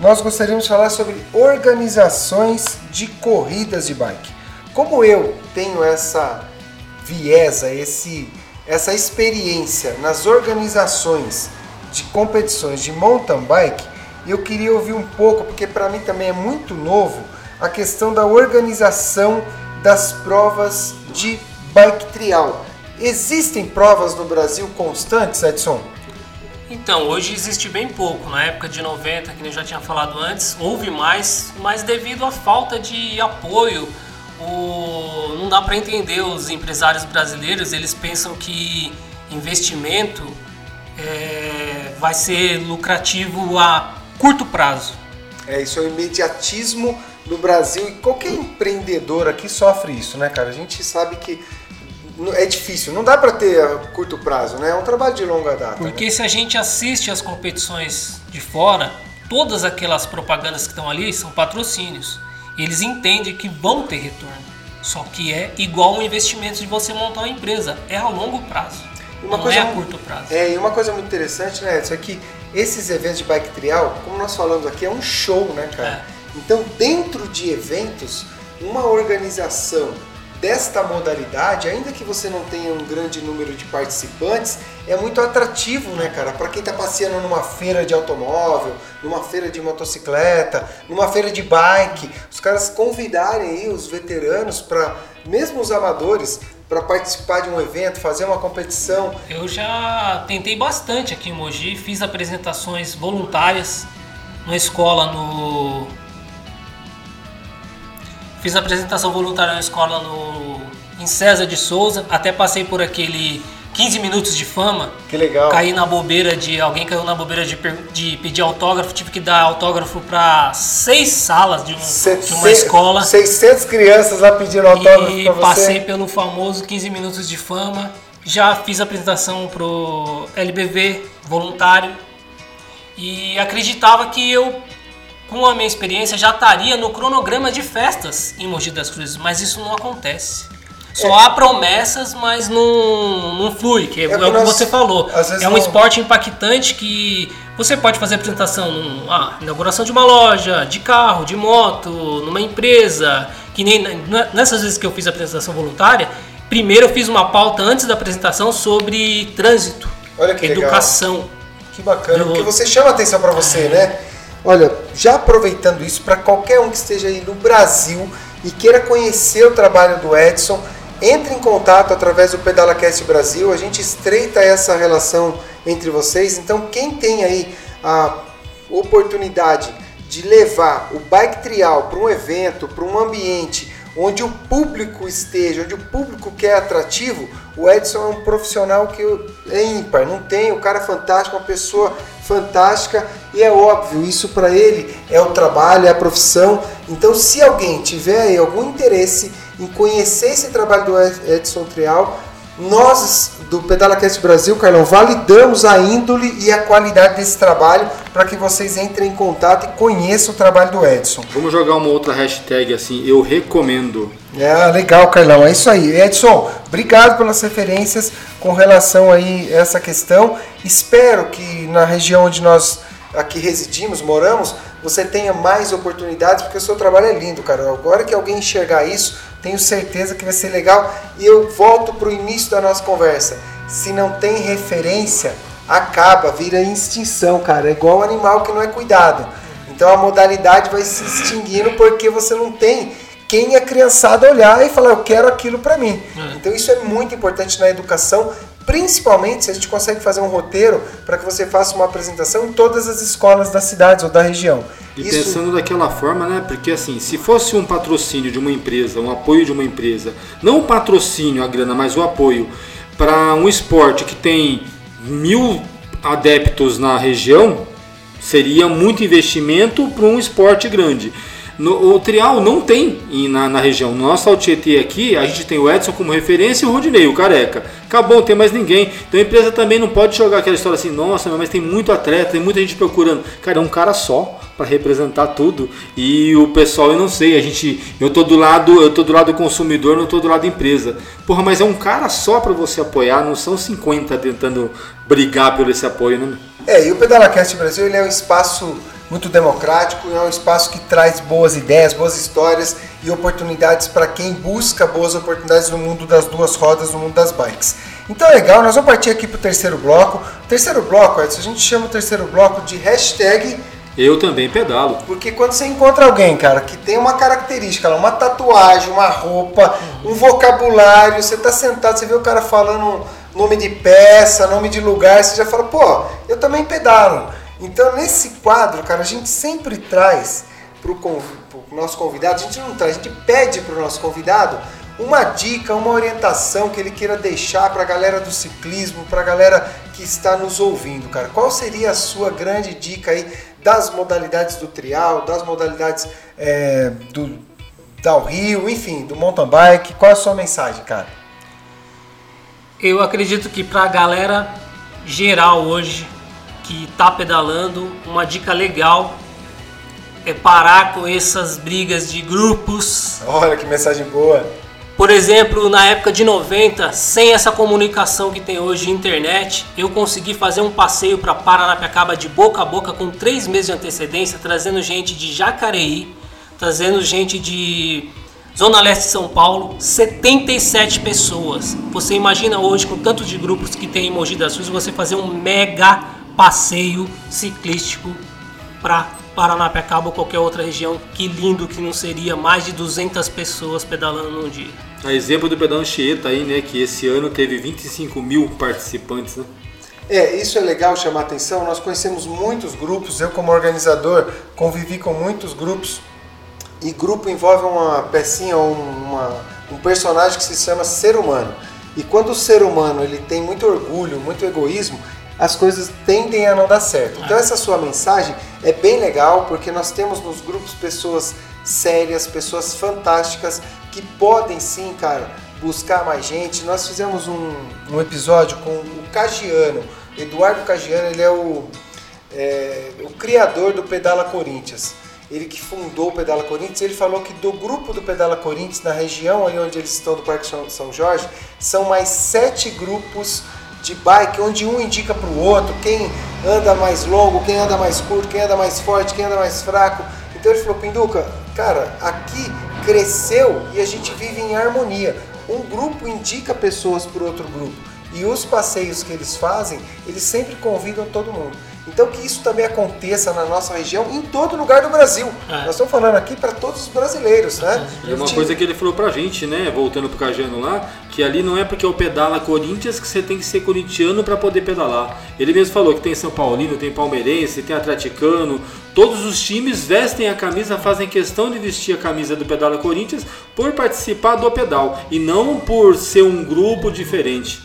Speaker 1: nós gostaríamos de falar sobre organizações de corridas de bike. Como eu tenho essa viesa, esse, essa experiência nas organizações de competições de mountain bike, eu queria ouvir um pouco, porque para mim também é muito novo, a questão da organização das provas de bike trial. Existem provas no Brasil constantes, Edson?
Speaker 2: Então, hoje existe bem pouco. Na época de 90, que eu já tinha falado antes, houve mais, mas devido à falta de apoio, o... não dá para entender os empresários brasileiros, eles pensam que investimento é... vai ser lucrativo a curto prazo.
Speaker 1: É, isso é o imediatismo no Brasil e qualquer empreendedor aqui sofre isso, né, cara? A gente sabe que é difícil, não dá para ter a curto prazo, né? É um trabalho de longa data.
Speaker 2: Porque
Speaker 1: né?
Speaker 2: se a gente assiste as competições de fora, todas aquelas propagandas que estão ali são patrocínios. Eles entendem que vão ter retorno. Só que é igual um investimento de você montar uma empresa, é a longo prazo. Uma não coisa, é a curto prazo.
Speaker 1: É, e uma coisa muito interessante, né, Edson, é que esses eventos de bike trial, como nós falamos aqui, é um show, né, cara? É. Então, dentro de eventos, uma organização desta modalidade, ainda que você não tenha um grande número de participantes, é muito atrativo, né, cara? Para quem está passeando numa feira de automóvel, numa feira de motocicleta, numa feira de bike, os caras convidarem aí os veteranos para, mesmo os amadores, para participar de um evento, fazer uma competição.
Speaker 2: Eu já tentei bastante aqui em Mogi, fiz apresentações voluntárias numa escola no Fiz apresentação voluntária na escola no, em César de Souza, até passei por aquele 15 minutos de fama.
Speaker 1: Que legal.
Speaker 2: Caí na bobeira de. Alguém caiu na bobeira de, de pedir autógrafo. Tive que dar autógrafo para seis salas de, um, de uma escola.
Speaker 1: 600 crianças lá pedindo autógrafo
Speaker 2: E passei pelo famoso 15 minutos de fama. Já fiz apresentação pro LBV voluntário. E acreditava que eu com a minha experiência, já estaria no cronograma de festas em Mogi das Cruzes, mas isso não acontece. Só é. há promessas, mas não, não flui, que é, é, é o que você falou. É um não... esporte impactante que você pode fazer apresentação numa ah, inauguração de uma loja, de carro, de moto, numa empresa, que nem nessas vezes que eu fiz a apresentação voluntária, primeiro eu fiz uma pauta antes da apresentação sobre trânsito, educação.
Speaker 1: Legal. Que bacana, porque você chama atenção para você, né? Olha, já aproveitando isso, para qualquer um que esteja aí no Brasil e queira conhecer o trabalho do Edson, entre em contato através do PedalaCast Brasil, a gente estreita essa relação entre vocês. Então, quem tem aí a oportunidade de levar o bike trial para um evento, para um ambiente onde o público esteja, onde o público quer atrativo, o Edson é um profissional que é ímpar, não tem, o cara é fantástico, uma pessoa fantástica e é óbvio, isso para ele é o trabalho, é a profissão. Então, se alguém tiver algum interesse em conhecer esse trabalho do Edson Trial, nós do PedalaCast Brasil, Carlão, validamos a índole e a qualidade desse trabalho para que vocês entrem em contato e conheçam o trabalho do Edson.
Speaker 3: Vamos jogar uma outra hashtag assim, eu recomendo.
Speaker 1: É, legal, Carlão, é isso aí. Edson, obrigado pelas referências com relação aí a essa questão. Espero que na região onde nós aqui residimos, moramos, você tenha mais oportunidades, porque o seu trabalho é lindo, cara. Agora que alguém enxergar isso, tenho certeza que vai ser legal. E eu volto para o início da nossa conversa. Se não tem referência, acaba, vira extinção, cara. É igual um animal que não é cuidado. Então a modalidade vai se extinguindo porque você não tem quem é criançada olhar e falar, eu quero aquilo para mim. É. Então isso é muito importante na educação, principalmente se a gente consegue fazer um roteiro para que você faça uma apresentação em todas as escolas das cidades ou da região.
Speaker 3: E isso... pensando daquela forma, né? Porque assim, se fosse um patrocínio de uma empresa, um apoio de uma empresa, não o patrocínio, a grana, mas o apoio para um esporte que tem mil adeptos na região, seria muito investimento para um esporte grande. No, o trial não tem na, na região. No nosso Altietê aqui, a gente tem o Edson como referência e o Rodinei, o careca. Acabou, não tem mais ninguém. Então a empresa também não pode jogar aquela história assim, nossa, mas tem muito atleta, tem muita gente procurando. Cara, é um cara só para representar tudo. E o pessoal, eu não sei, a gente, eu tô do lado, eu tô do lado do consumidor, não tô do lado empresa. Porra, mas é um cara só para você apoiar, não são 50 tentando brigar por esse apoio, né?
Speaker 1: É, e o PedalaCast Brasil ele é um espaço muito democrático, é um espaço que traz boas ideias, boas histórias e oportunidades para quem busca boas oportunidades no mundo das duas rodas, no mundo das bikes. Então é legal, nós vamos partir aqui para o terceiro bloco. O terceiro bloco, Edson, a gente chama o terceiro bloco de hashtag
Speaker 3: eu também pedalo.
Speaker 1: Porque quando você encontra alguém, cara, que tem uma característica, uma tatuagem, uma roupa, um vocabulário, você tá sentado, você vê o cara falando nome de peça, nome de lugar, você já fala, pô, eu também pedalo. Então, nesse quadro, cara, a gente sempre traz para o nosso convidado, a gente não traz, a gente pede para o nosso convidado uma dica, uma orientação que ele queira deixar para a galera do ciclismo, para a galera que está nos ouvindo, cara. Qual seria a sua grande dica aí das modalidades do trial, das modalidades é, do downhill, enfim, do mountain bike? Qual é a sua mensagem, cara?
Speaker 2: Eu acredito que para a galera geral hoje que está pedalando, uma dica legal é parar com essas brigas de grupos.
Speaker 1: Olha que mensagem boa.
Speaker 2: Por exemplo, na época de 90, sem essa comunicação que tem hoje de internet, eu consegui fazer um passeio para Paranapiacaba de boca a boca com três meses de antecedência, trazendo gente de Jacareí, trazendo gente de Zona Leste de São Paulo, 77 pessoas. Você imagina hoje, com tantos de grupos que tem em Mogi das Cruzes, você fazer um mega passeio ciclístico para Paranapiacaba ou qualquer outra região. Que lindo que não seria mais de 200 pessoas pedalando num dia.
Speaker 3: A exemplo do pedal Anchieta aí, né, que esse ano teve 25 mil participantes, né?
Speaker 1: É, isso é legal chamar atenção. Nós conhecemos muitos grupos. Eu, como organizador, convivi com muitos grupos. E grupo envolve uma pecinha, uma, um personagem que se chama ser humano. E quando o ser humano ele tem muito orgulho, muito egoísmo, as coisas tendem a não dar certo. Então essa sua mensagem é bem legal porque nós temos nos grupos pessoas sérias, pessoas fantásticas que podem sim, cara, buscar mais gente. Nós fizemos um, um episódio com o Cagiano, Eduardo Cagiano, ele é o, é, o criador do Pedala Corinthians. Ele que fundou o Pedala Corinthians, ele falou que do grupo do Pedala Corinthians, na região ali onde eles estão do Parque São Jorge, são mais sete grupos de bike, onde um indica para o outro quem anda mais longo, quem anda mais curto, quem anda mais forte, quem anda mais fraco. Então ele falou, Pinduca, cara, aqui cresceu e a gente vive em harmonia. Um grupo indica pessoas para outro grupo. E os passeios que eles fazem, eles sempre convidam todo mundo. Então que isso também aconteça na nossa região, em todo lugar do Brasil. É. Nós estamos falando aqui para todos os brasileiros, né?
Speaker 3: É uma coisa que ele falou pra gente, né, voltando pro Cajano lá, que ali não é porque eu pedala Corinthians que você tem que ser corintiano para poder pedalar. Ele mesmo falou que tem São Paulino, tem palmeirense, tem atleticano, todos os times vestem a camisa, fazem questão de vestir a camisa do Pedala Corinthians por participar do pedal e não por ser um grupo diferente.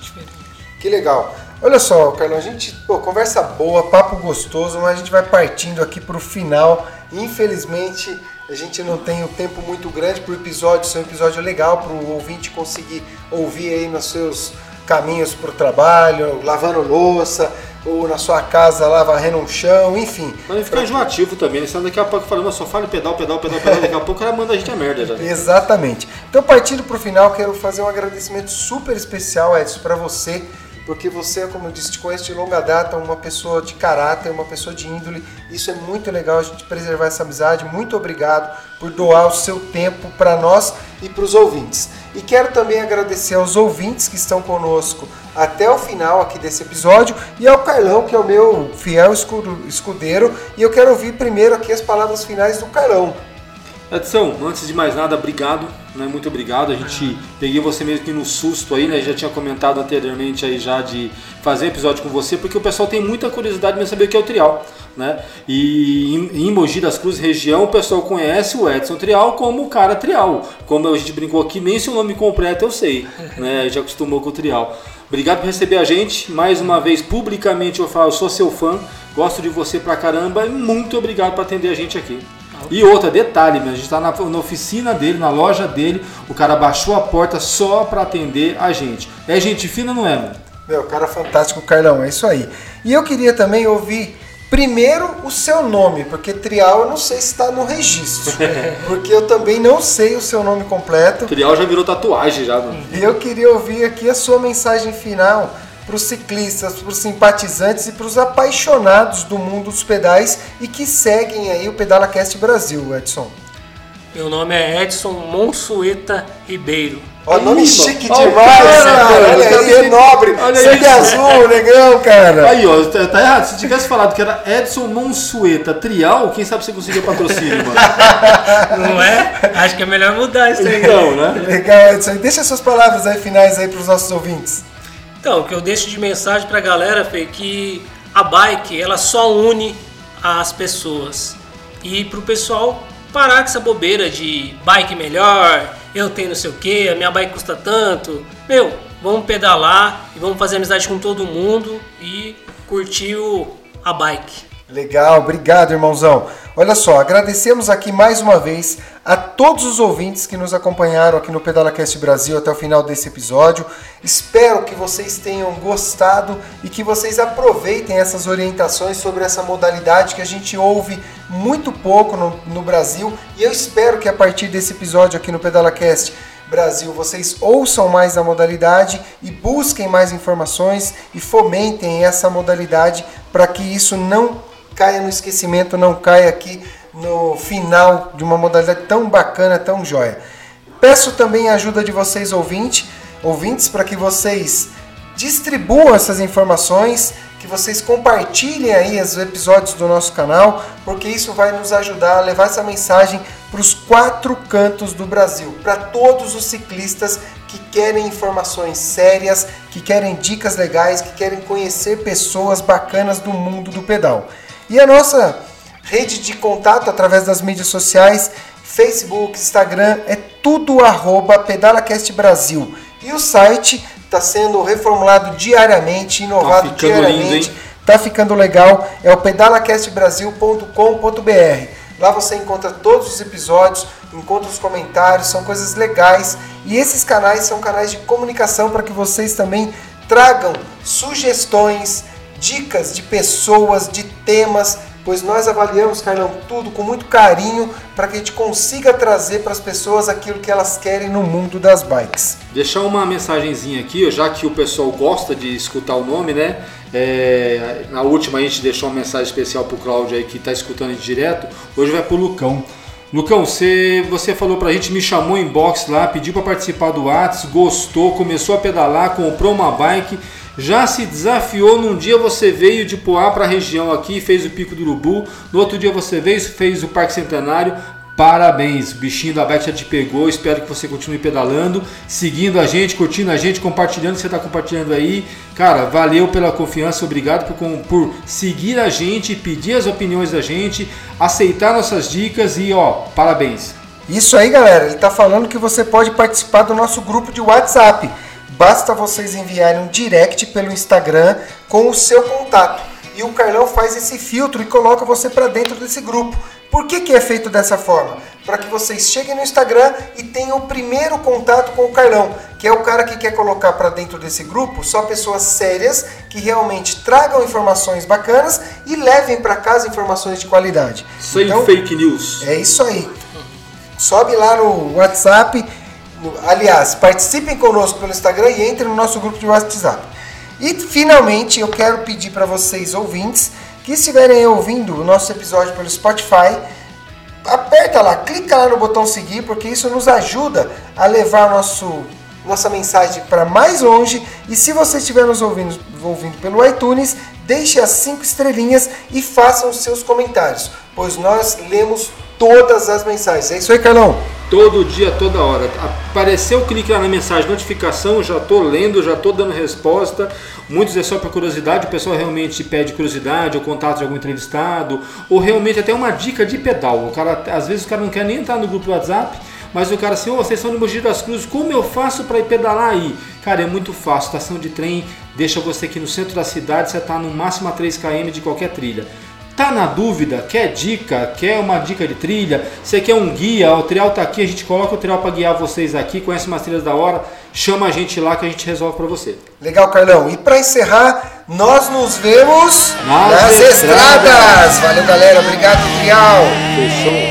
Speaker 1: Que legal. Olha só, Carlão, a gente, pô, conversa boa, papo gostoso, mas a gente vai partindo aqui para o final. Infelizmente, a gente não tem um tempo muito grande para o episódio ser um episódio legal para o ouvinte conseguir ouvir aí nos seus caminhos para o trabalho, lavando louça, ou na sua casa lá varrendo um chão, enfim.
Speaker 3: Mas ele fica enjoativo também, né? Daqui a pouco falando, só fala pedal, pedal, pedal, pedal, daqui a pouco cara manda a gente a merda já.
Speaker 1: Exatamente. Então, partindo para o final, quero fazer um agradecimento super especial, Edson, para você porque você, como eu disse, te conhece de longa data, uma pessoa de caráter, uma pessoa de índole. Isso é muito legal a gente preservar essa amizade. Muito obrigado por doar o seu tempo para nós e para os ouvintes. E quero também agradecer aos ouvintes que estão conosco até o final aqui desse episódio e ao Carlão, que é o meu fiel escudeiro. E eu quero ouvir primeiro aqui as palavras finais do Carlão.
Speaker 3: Edson, antes de mais nada, obrigado, né? Muito obrigado. A gente peguei você mesmo aqui no susto aí, né? Já tinha comentado anteriormente aí já de fazer episódio com você, porque o pessoal tem muita curiosidade de saber o que é o trial, né? E em Mogi das Cruzes região, o pessoal conhece o Edson Trial como o cara Trial. Como a gente brincou aqui, nem seu nome completo eu sei, né? Já acostumou com o Trial. Obrigado por receber a gente. Mais uma vez, publicamente eu falo, eu sou seu fã, gosto de você pra caramba e muito obrigado por atender a gente aqui. E outra, detalhe, a gente está na, na, oficina dele, na loja dele, o cara baixou a porta só para atender a gente. É gente fina, não é, mano?
Speaker 1: Meu, cara fantástico, Carlão, é isso aí. E eu queria também ouvir primeiro o seu nome, porque Trial eu não sei se está no registro, porque eu também não sei o seu nome completo.
Speaker 3: Trial já virou tatuagem já, mano.
Speaker 1: E eu queria ouvir aqui a sua mensagem final para os ciclistas, para os simpatizantes e para os apaixonados do mundo dos pedais e que seguem aí o PedalaCast Brasil, Edson.
Speaker 2: Meu nome é Edson Monsueta Ribeiro.
Speaker 1: Ó, nome chique demais, cara. Olha aí, é nobre. Sangue azul, negão, cara.
Speaker 3: Aí, ó, tá, tá, errado. Se tivesse falado que era Edson Monsueta Trial, quem sabe você conseguia patrocínio, mano.
Speaker 2: Não é? Acho que é melhor mudar isso aí.
Speaker 3: Então, né?
Speaker 1: Legal, Edson. Deixa suas palavras aí finais aí para os nossos ouvintes.
Speaker 2: Então, o que eu deixo de mensagem pra galera, Fê, que a bike, ela só une as pessoas. E pro pessoal parar com essa bobeira de bike melhor, eu tenho não sei o que, a minha bike custa tanto. Meu, vamos pedalar e vamos fazer amizade com todo mundo e curtir o, a bike.
Speaker 1: Legal, obrigado, irmãozão. Olha só, agradecemos aqui mais uma vez a todos os ouvintes que nos acompanharam aqui no PedalaCast Brasil até o final desse episódio. Espero que vocês tenham gostado e que vocês aproveitem essas orientações sobre essa modalidade que a gente ouve muito pouco no, no Brasil. E eu espero que a partir desse episódio aqui no PedalaCast Brasil, vocês ouçam mais a modalidade e busquem mais informações e fomentem essa modalidade para que isso não caia no esquecimento, não caia aqui no final de uma modalidade tão bacana, tão joia. Peço também a ajuda de vocês ouvintes, ouvintes para que vocês distribuam essas informações, que vocês compartilhem aí os episódios do nosso canal, porque isso vai nos ajudar a levar essa mensagem para os quatro cantos do Brasil, para todos os ciclistas que querem informações sérias, que querem dicas legais, que querem conhecer pessoas bacanas do mundo do pedal. E a nossa rede de contato através das mídias sociais, Facebook, Instagram, é tudo arroba PedalaCast Brasil. E o site está sendo reformulado diariamente, inovado
Speaker 3: tá
Speaker 1: diariamente. Está ficando legal. É o pedalacastbrasil.com.br. Lá você encontra todos os episódios, encontra os comentários, são coisas legais. E esses canais são canais de comunicação para que vocês também tragam sugestões, dicas de pessoas, de temas, pois nós avaliamos, Carlão, tudo com muito carinho para que a gente consiga trazer para as pessoas aquilo que elas querem no mundo das bikes.
Speaker 3: Deixar uma mensagenzinha aqui, já que o pessoal gosta de escutar o nome, né? É, na última a gente deixou uma mensagem especial para o Cláudio aí que está escutando direto. Hoje vai para o Lucão. Lucão, você, você falou pra gente, me chamou em box lá, pediu para participar do Whats, gostou, começou a pedalar, comprou uma bike já se desafiou, num dia você veio de Poá para a região aqui, fez o Pico do Urubu, no outro dia você veio, fez o Parque Centenário. Parabéns, bichinho da Bike já te pegou. Espero que você continue pedalando, seguindo a gente, curtindo a gente, compartilhando você está compartilhando aí. Cara, valeu pela confiança, obrigado por, por seguir a gente, pedir as opiniões da gente, aceitar nossas dicas e ó, parabéns.
Speaker 1: Isso aí, galera. Ele está falando que você pode participar do nosso grupo de WhatsApp. Basta vocês enviarem um direct pelo Instagram com o seu contato. E o Carlão faz esse filtro e coloca você para dentro desse grupo. Por que, que é feito dessa forma? Para que vocês cheguem no Instagram e tenham o primeiro contato com o Carlão, que é o cara que quer colocar para dentro desse grupo só pessoas sérias que realmente tragam informações bacanas e levem para casa informações de qualidade.
Speaker 3: Sem então, fake news.
Speaker 1: É isso aí. Sobe lá no WhatsApp Aliás, participem conosco pelo Instagram e entrem no nosso grupo de WhatsApp. E finalmente eu quero pedir para vocês ouvintes que estiverem ouvindo o nosso episódio pelo Spotify, aperta lá, clica lá no botão seguir, porque isso nos ajuda a levar nosso, nossa mensagem para mais longe. E se você estiver nos ouvindo, ouvindo pelo iTunes, deixe as cinco estrelinhas e façam seus comentários, pois nós lemos todas as mensagens. É isso aí, Carlão?
Speaker 3: Todo dia, toda hora. Apareceu o clique lá na mensagem, notificação, já estou lendo, já estou dando resposta. Muitos é só por curiosidade, o pessoal realmente pede curiosidade, ou contato de algum entrevistado, ou realmente até uma dica de pedal. O cara, às vezes o cara não quer nem entrar no grupo do WhatsApp, mas o cara assim, oh, vocês são de Mogi das Cruzes, como eu faço para ir pedalar aí? Cara, é muito fácil, estação de trem deixa você aqui no centro da cidade, você está no máximo a 3 km de qualquer trilha. Tá na dúvida? Quer dica? Quer uma dica de trilha? Você quer um guia? O trial tá aqui, a gente coloca o trial para guiar vocês aqui, conhece umas trilhas da hora, chama a gente lá que a gente resolve para você.
Speaker 1: Legal, Carlão. E para encerrar, nós nos vemos
Speaker 3: Nas
Speaker 1: nas,
Speaker 3: estradas.
Speaker 1: estradas. Valeu, galera. Obrigado, Trial.
Speaker 3: Fechou.